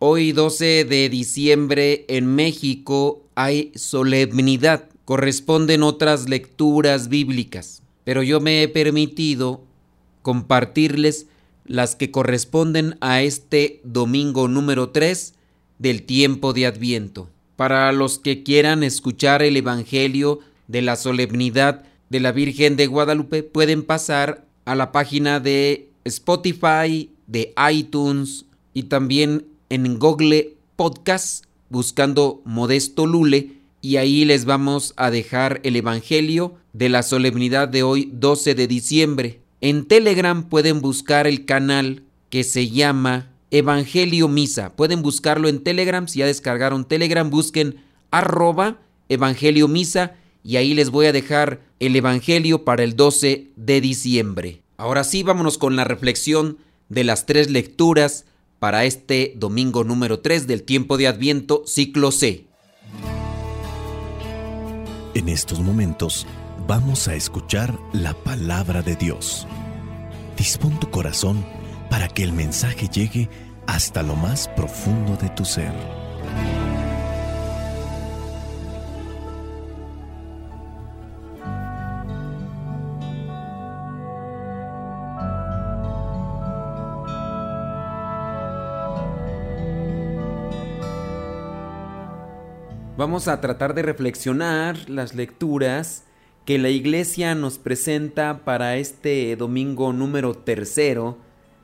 Hoy 12 de diciembre en México hay solemnidad, corresponden otras lecturas bíblicas, pero yo me he permitido compartirles las que corresponden a este domingo número 3 del tiempo de Adviento. Para los que quieran escuchar el Evangelio de la solemnidad de la Virgen de Guadalupe, pueden pasar a la página de Spotify, de iTunes y también en Google Podcast buscando Modesto Lule y ahí les vamos a dejar el Evangelio de la solemnidad de hoy 12 de diciembre. En Telegram pueden buscar el canal que se llama Evangelio Misa. Pueden buscarlo en Telegram. Si ya descargaron Telegram, busquen arroba Evangelio Misa y ahí les voy a dejar el Evangelio para el 12 de diciembre. Ahora sí, vámonos con la reflexión de las tres lecturas para este domingo número 3 del tiempo de Adviento, ciclo C. En estos momentos vamos a escuchar la palabra de Dios. Dispón tu corazón para que el mensaje llegue hasta lo más profundo de tu ser. Vamos a tratar de reflexionar las lecturas que la iglesia nos presenta para este domingo número tercero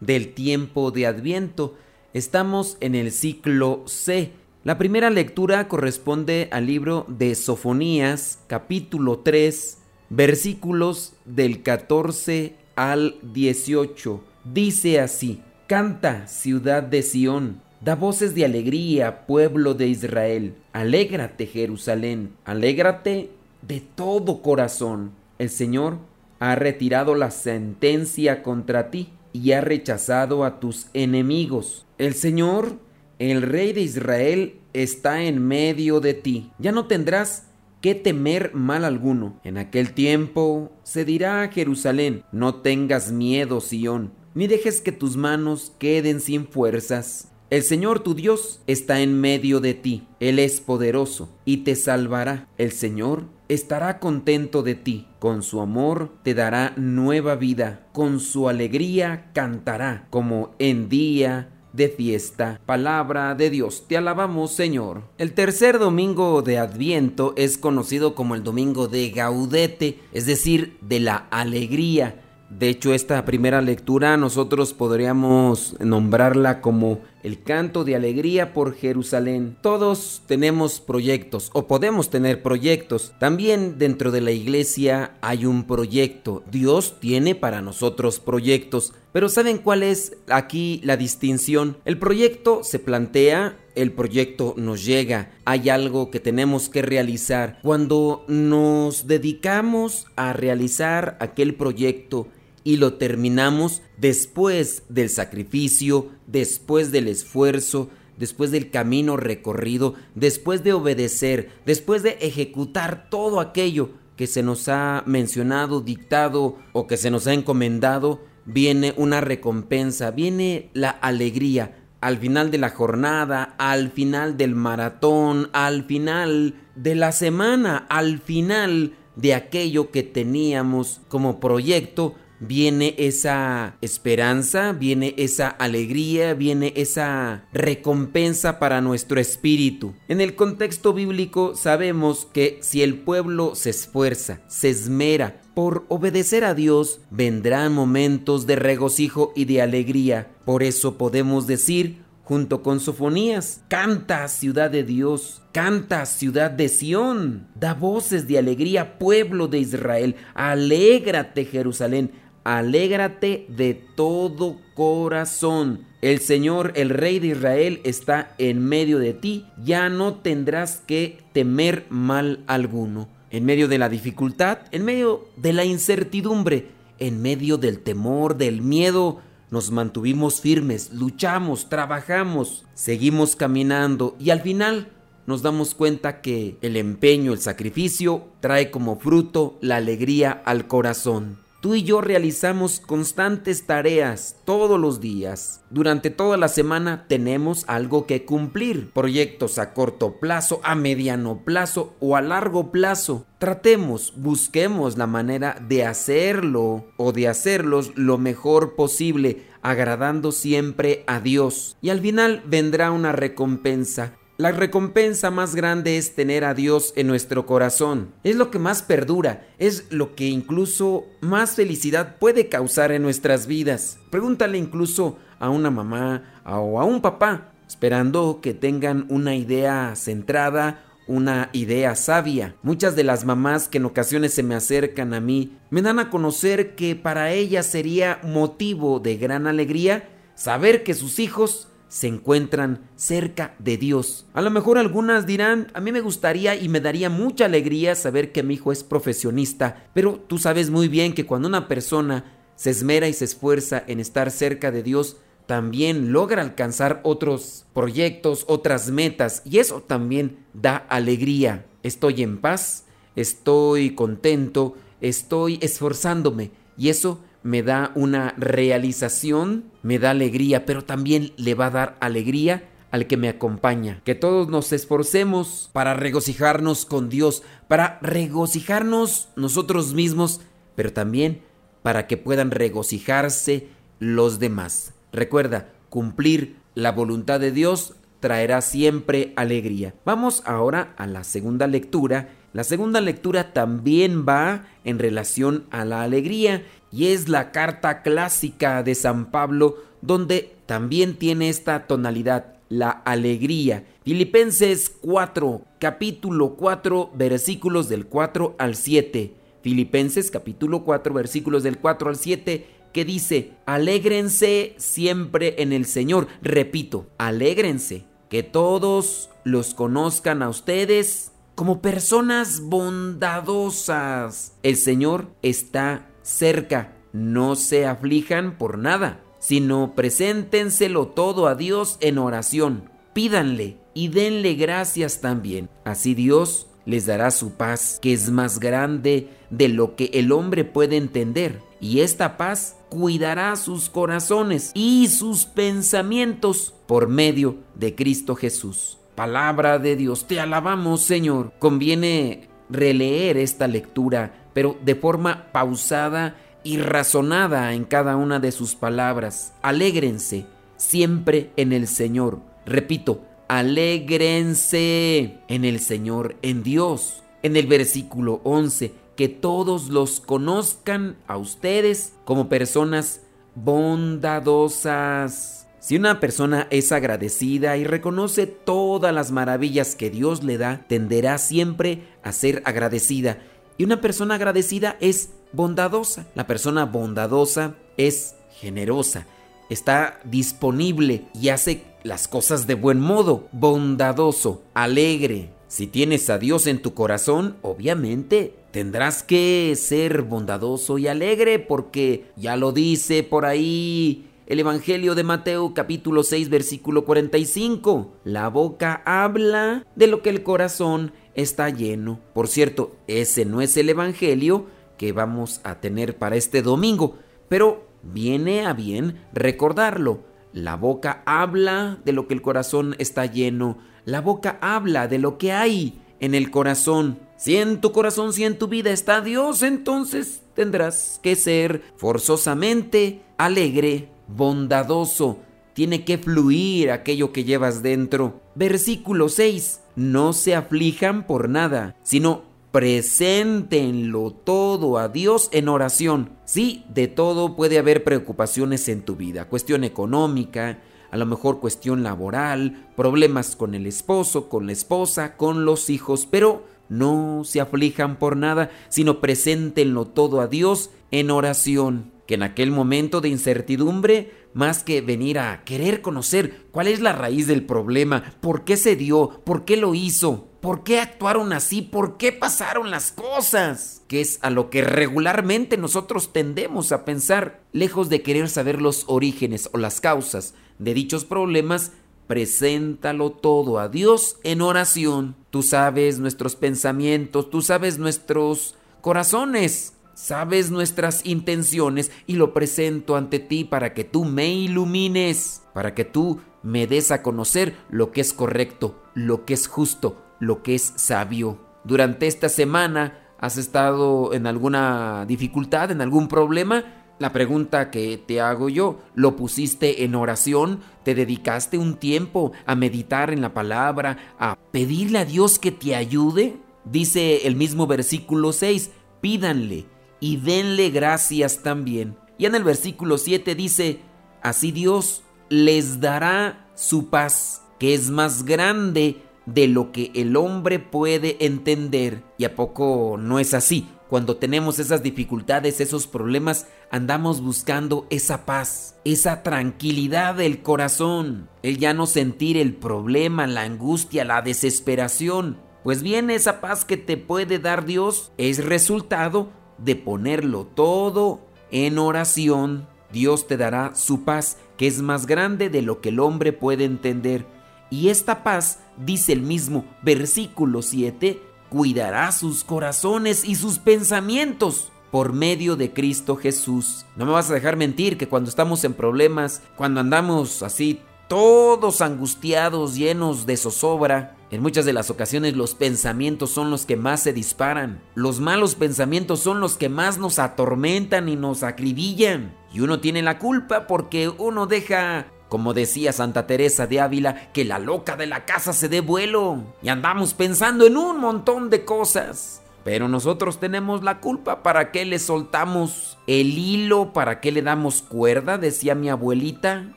del tiempo de Adviento. Estamos en el ciclo C. La primera lectura corresponde al libro de Sofonías, capítulo 3, versículos del 14 al 18. Dice así, Canta, ciudad de Sión Da voces de alegría, pueblo de Israel. Alégrate, Jerusalén. Alégrate de todo corazón. El Señor ha retirado la sentencia contra ti y ha rechazado a tus enemigos. El Señor, el Rey de Israel, está en medio de ti. Ya no tendrás que temer mal alguno. En aquel tiempo se dirá a Jerusalén, no tengas miedo, Sión, ni dejes que tus manos queden sin fuerzas. El Señor tu Dios está en medio de ti, Él es poderoso y te salvará. El Señor estará contento de ti, con su amor te dará nueva vida, con su alegría cantará, como en día de fiesta. Palabra de Dios, te alabamos Señor. El tercer domingo de Adviento es conocido como el domingo de Gaudete, es decir, de la alegría. De hecho, esta primera lectura nosotros podríamos nombrarla como el canto de alegría por Jerusalén. Todos tenemos proyectos o podemos tener proyectos. También dentro de la iglesia hay un proyecto. Dios tiene para nosotros proyectos. Pero ¿saben cuál es aquí la distinción? El proyecto se plantea el proyecto nos llega, hay algo que tenemos que realizar. Cuando nos dedicamos a realizar aquel proyecto, y lo terminamos después del sacrificio, después del esfuerzo, después del camino recorrido, después de obedecer, después de ejecutar todo aquello que se nos ha mencionado, dictado o que se nos ha encomendado, viene una recompensa, viene la alegría al final de la jornada, al final del maratón, al final de la semana, al final de aquello que teníamos como proyecto, viene esa esperanza, viene esa alegría, viene esa recompensa para nuestro espíritu. En el contexto bíblico sabemos que si el pueblo se esfuerza, se esmera por obedecer a Dios, vendrán momentos de regocijo y de alegría. Por eso podemos decir, junto con Sofonías. Canta, ciudad de Dios, canta, ciudad de Sión. Da voces de alegría, pueblo de Israel. Alégrate, Jerusalén. Alégrate de todo corazón. El Señor, el Rey de Israel, está en medio de ti. Ya no tendrás que temer mal alguno. En medio de la dificultad, en medio de la incertidumbre, en medio del temor, del miedo, nos mantuvimos firmes, luchamos, trabajamos, seguimos caminando y al final nos damos cuenta que el empeño, el sacrificio, trae como fruto la alegría al corazón. Tú y yo realizamos constantes tareas todos los días. Durante toda la semana tenemos algo que cumplir. Proyectos a corto plazo, a mediano plazo o a largo plazo. Tratemos, busquemos la manera de hacerlo o de hacerlos lo mejor posible, agradando siempre a Dios. Y al final vendrá una recompensa. La recompensa más grande es tener a Dios en nuestro corazón. Es lo que más perdura, es lo que incluso más felicidad puede causar en nuestras vidas. Pregúntale incluso a una mamá o a un papá, esperando que tengan una idea centrada, una idea sabia. Muchas de las mamás que en ocasiones se me acercan a mí me dan a conocer que para ellas sería motivo de gran alegría saber que sus hijos se encuentran cerca de Dios. A lo mejor algunas dirán, a mí me gustaría y me daría mucha alegría saber que mi hijo es profesionista, pero tú sabes muy bien que cuando una persona se esmera y se esfuerza en estar cerca de Dios, también logra alcanzar otros proyectos, otras metas, y eso también da alegría. Estoy en paz, estoy contento, estoy esforzándome, y eso me da una realización, me da alegría, pero también le va a dar alegría al que me acompaña. Que todos nos esforcemos para regocijarnos con Dios, para regocijarnos nosotros mismos, pero también para que puedan regocijarse los demás. Recuerda, cumplir la voluntad de Dios traerá siempre alegría. Vamos ahora a la segunda lectura. La segunda lectura también va en relación a la alegría y es la carta clásica de San Pablo donde también tiene esta tonalidad, la alegría. Filipenses 4, capítulo 4, versículos del 4 al 7. Filipenses capítulo 4, versículos del 4 al 7, que dice, alégrense siempre en el Señor. Repito, alégrense, que todos los conozcan a ustedes como personas bondadosas. El Señor está cerca. No se aflijan por nada, sino preséntenselo todo a Dios en oración. Pídanle y denle gracias también. Así Dios les dará su paz, que es más grande de lo que el hombre puede entender. Y esta paz cuidará sus corazones y sus pensamientos por medio de Cristo Jesús. Palabra de Dios, te alabamos Señor. Conviene releer esta lectura pero de forma pausada y razonada en cada una de sus palabras. Alégrense siempre en el Señor. Repito, alégrense en el Señor, en Dios. En el versículo 11, que todos los conozcan a ustedes como personas bondadosas. Si una persona es agradecida y reconoce todas las maravillas que Dios le da, tenderá siempre a ser agradecida y una persona agradecida es bondadosa. La persona bondadosa es generosa, está disponible y hace las cosas de buen modo. Bondadoso, alegre. Si tienes a Dios en tu corazón, obviamente tendrás que ser bondadoso y alegre porque ya lo dice por ahí el Evangelio de Mateo capítulo 6 versículo 45. La boca habla de lo que el corazón está lleno. Por cierto, ese no es el Evangelio que vamos a tener para este domingo, pero viene a bien recordarlo. La boca habla de lo que el corazón está lleno. La boca habla de lo que hay en el corazón. Si en tu corazón, si en tu vida está Dios, entonces tendrás que ser forzosamente alegre, bondadoso. Tiene que fluir aquello que llevas dentro. Versículo 6 no se aflijan por nada, sino preséntenlo todo a Dios en oración. Sí, de todo puede haber preocupaciones en tu vida, cuestión económica, a lo mejor cuestión laboral, problemas con el esposo, con la esposa, con los hijos, pero no se aflijan por nada, sino preséntenlo todo a Dios en oración que en aquel momento de incertidumbre, más que venir a querer conocer cuál es la raíz del problema, por qué se dio, por qué lo hizo, por qué actuaron así, por qué pasaron las cosas, que es a lo que regularmente nosotros tendemos a pensar, lejos de querer saber los orígenes o las causas de dichos problemas, preséntalo todo a Dios en oración. Tú sabes nuestros pensamientos, tú sabes nuestros corazones sabes nuestras intenciones y lo presento ante ti para que tú me ilumines, para que tú me des a conocer lo que es correcto, lo que es justo, lo que es sabio. Durante esta semana has estado en alguna dificultad, en algún problema. La pregunta que te hago yo, ¿lo pusiste en oración? ¿Te dedicaste un tiempo a meditar en la palabra, a pedirle a Dios que te ayude? Dice el mismo versículo 6, pídanle y denle gracias también. Y en el versículo 7 dice, así Dios les dará su paz, que es más grande de lo que el hombre puede entender. ¿Y a poco no es así? Cuando tenemos esas dificultades, esos problemas, andamos buscando esa paz, esa tranquilidad del corazón, el ya no sentir el problema, la angustia, la desesperación. Pues bien, esa paz que te puede dar Dios es resultado de ponerlo todo en oración. Dios te dará su paz, que es más grande de lo que el hombre puede entender. Y esta paz, dice el mismo versículo 7, cuidará sus corazones y sus pensamientos por medio de Cristo Jesús. No me vas a dejar mentir que cuando estamos en problemas, cuando andamos así todos angustiados, llenos de zozobra, en muchas de las ocasiones los pensamientos son los que más se disparan. Los malos pensamientos son los que más nos atormentan y nos acribillan. Y uno tiene la culpa porque uno deja, como decía Santa Teresa de Ávila, que la loca de la casa se dé vuelo. Y andamos pensando en un montón de cosas. Pero nosotros tenemos la culpa. ¿Para qué le soltamos el hilo? ¿Para qué le damos cuerda? Decía mi abuelita.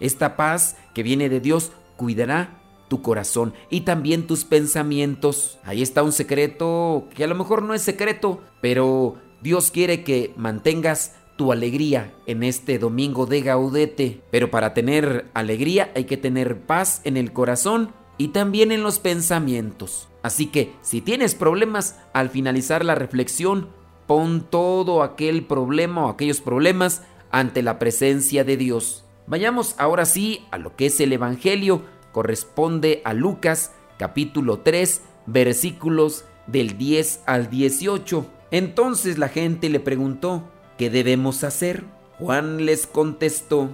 Esta paz que viene de Dios cuidará tu corazón y también tus pensamientos. Ahí está un secreto que a lo mejor no es secreto, pero Dios quiere que mantengas tu alegría en este domingo de gaudete. Pero para tener alegría hay que tener paz en el corazón y también en los pensamientos. Así que si tienes problemas, al finalizar la reflexión, pon todo aquel problema o aquellos problemas ante la presencia de Dios. Vayamos ahora sí a lo que es el Evangelio corresponde a Lucas capítulo 3 versículos del 10 al 18. Entonces la gente le preguntó, ¿qué debemos hacer? Juan les contestó,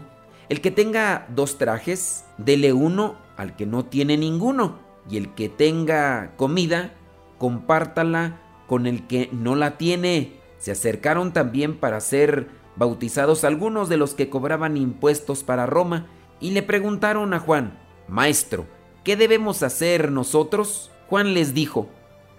el que tenga dos trajes, dele uno al que no tiene ninguno, y el que tenga comida, compártala con el que no la tiene. Se acercaron también para ser bautizados algunos de los que cobraban impuestos para Roma, y le preguntaron a Juan, Maestro, ¿qué debemos hacer nosotros? Juan les dijo,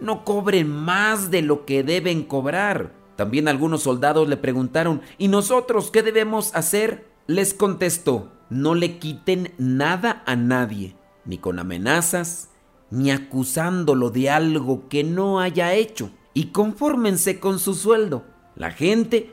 no cobren más de lo que deben cobrar. También algunos soldados le preguntaron, ¿y nosotros qué debemos hacer? Les contestó, no le quiten nada a nadie, ni con amenazas, ni acusándolo de algo que no haya hecho, y confórmense con su sueldo. La gente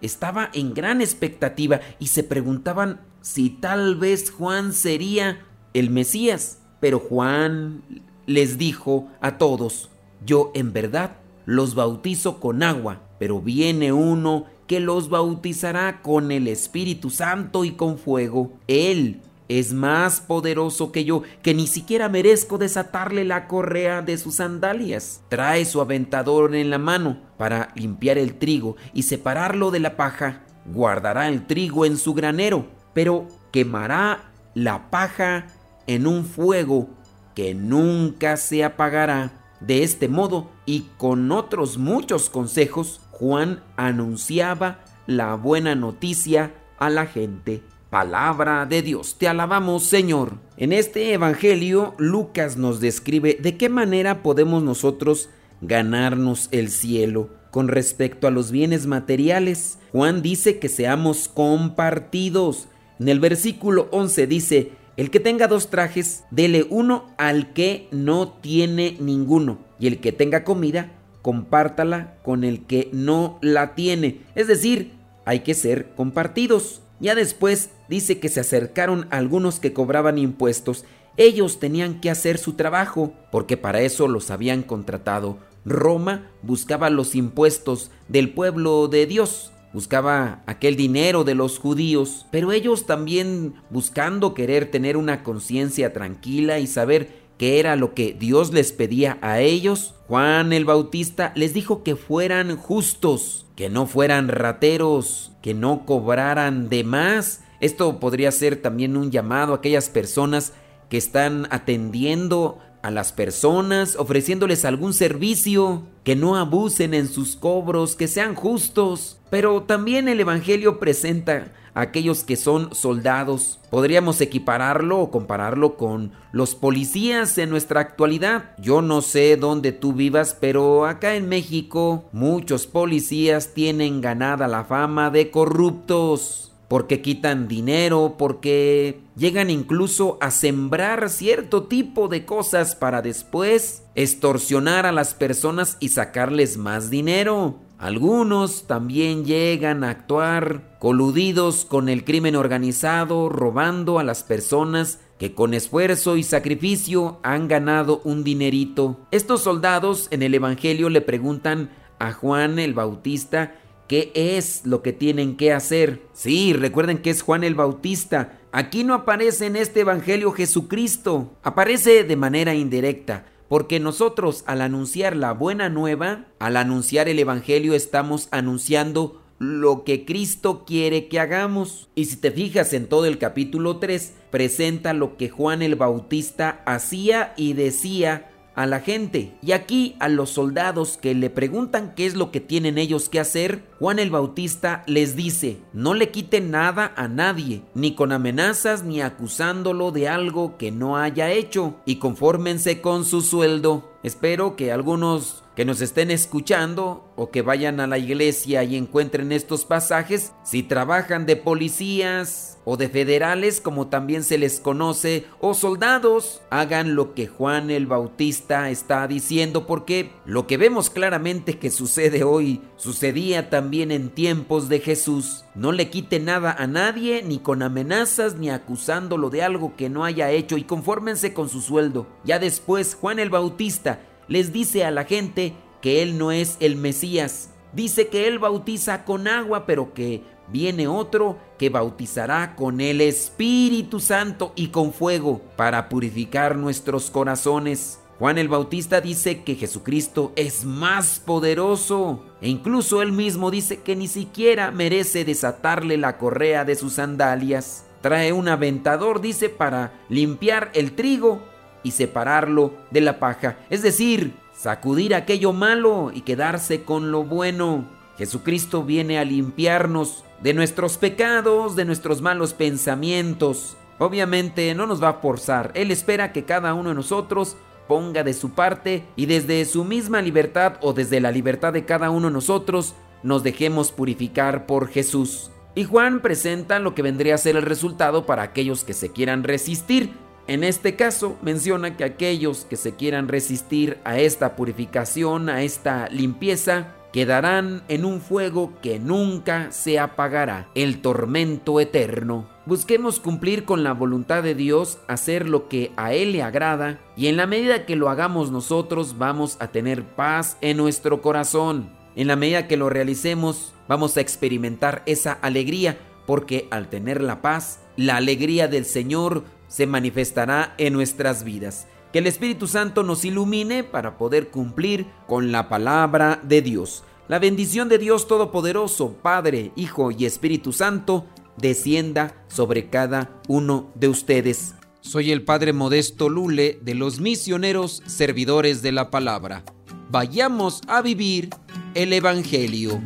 estaba en gran expectativa y se preguntaban si tal vez Juan sería el Mesías. Pero Juan les dijo a todos, yo en verdad los bautizo con agua, pero viene uno que los bautizará con el Espíritu Santo y con fuego. Él es más poderoso que yo, que ni siquiera merezco desatarle la correa de sus sandalias. Trae su aventador en la mano para limpiar el trigo y separarlo de la paja. Guardará el trigo en su granero, pero quemará la paja en un fuego que nunca se apagará. De este modo y con otros muchos consejos, Juan anunciaba la buena noticia a la gente. Palabra de Dios, te alabamos Señor. En este Evangelio, Lucas nos describe de qué manera podemos nosotros ganarnos el cielo. Con respecto a los bienes materiales, Juan dice que seamos compartidos. En el versículo 11 dice, el que tenga dos trajes, dele uno al que no tiene ninguno. Y el que tenga comida, compártala con el que no la tiene. Es decir, hay que ser compartidos. Ya después dice que se acercaron algunos que cobraban impuestos. Ellos tenían que hacer su trabajo, porque para eso los habían contratado. Roma buscaba los impuestos del pueblo de Dios buscaba aquel dinero de los judíos, pero ellos también buscando querer tener una conciencia tranquila y saber qué era lo que Dios les pedía a ellos, Juan el Bautista les dijo que fueran justos, que no fueran rateros, que no cobraran de más. Esto podría ser también un llamado a aquellas personas que están atendiendo a las personas, ofreciéndoles algún servicio, que no abusen en sus cobros, que sean justos. Pero también el Evangelio presenta a aquellos que son soldados. Podríamos equipararlo o compararlo con los policías en nuestra actualidad. Yo no sé dónde tú vivas, pero acá en México muchos policías tienen ganada la fama de corruptos porque quitan dinero, porque llegan incluso a sembrar cierto tipo de cosas para después extorsionar a las personas y sacarles más dinero. Algunos también llegan a actuar coludidos con el crimen organizado, robando a las personas que con esfuerzo y sacrificio han ganado un dinerito. Estos soldados en el Evangelio le preguntan a Juan el Bautista ¿Qué es lo que tienen que hacer? Sí, recuerden que es Juan el Bautista. Aquí no aparece en este Evangelio Jesucristo, aparece de manera indirecta, porque nosotros al anunciar la buena nueva, al anunciar el Evangelio estamos anunciando lo que Cristo quiere que hagamos. Y si te fijas en todo el capítulo 3, presenta lo que Juan el Bautista hacía y decía a la gente. Y aquí a los soldados que le preguntan qué es lo que tienen ellos que hacer, Juan el Bautista les dice, no le quiten nada a nadie, ni con amenazas ni acusándolo de algo que no haya hecho, y confórmense con su sueldo. Espero que algunos que nos estén escuchando o que vayan a la iglesia y encuentren estos pasajes, si trabajan de policías o de federales, como también se les conoce, o soldados, hagan lo que Juan el Bautista está diciendo, porque lo que vemos claramente que sucede hoy, sucedía también en tiempos de Jesús. No le quite nada a nadie, ni con amenazas, ni acusándolo de algo que no haya hecho, y confórmense con su sueldo. Ya después, Juan el Bautista les dice a la gente que Él no es el Mesías. Dice que Él bautiza con agua, pero que viene otro que bautizará con el Espíritu Santo y con fuego para purificar nuestros corazones. Juan el Bautista dice que Jesucristo es más poderoso e incluso él mismo dice que ni siquiera merece desatarle la correa de sus sandalias. Trae un aventador, dice, para limpiar el trigo y separarlo de la paja, es decir, sacudir aquello malo y quedarse con lo bueno. Jesucristo viene a limpiarnos de nuestros pecados, de nuestros malos pensamientos. Obviamente no nos va a forzar, Él espera que cada uno de nosotros ponga de su parte y desde su misma libertad o desde la libertad de cada uno de nosotros nos dejemos purificar por Jesús. Y Juan presenta lo que vendría a ser el resultado para aquellos que se quieran resistir, en este caso menciona que aquellos que se quieran resistir a esta purificación, a esta limpieza, quedarán en un fuego que nunca se apagará, el tormento eterno. Busquemos cumplir con la voluntad de Dios, hacer lo que a Él le agrada, y en la medida que lo hagamos nosotros vamos a tener paz en nuestro corazón. En la medida que lo realicemos vamos a experimentar esa alegría, porque al tener la paz, la alegría del Señor se manifestará en nuestras vidas. Que el Espíritu Santo nos ilumine para poder cumplir con la palabra de Dios. La bendición de Dios Todopoderoso, Padre, Hijo y Espíritu Santo, descienda sobre cada uno de ustedes. Soy el Padre Modesto Lule de los misioneros servidores de la palabra. Vayamos a vivir el Evangelio.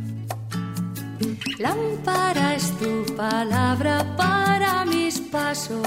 Lámpara es tu palabra para mis pasos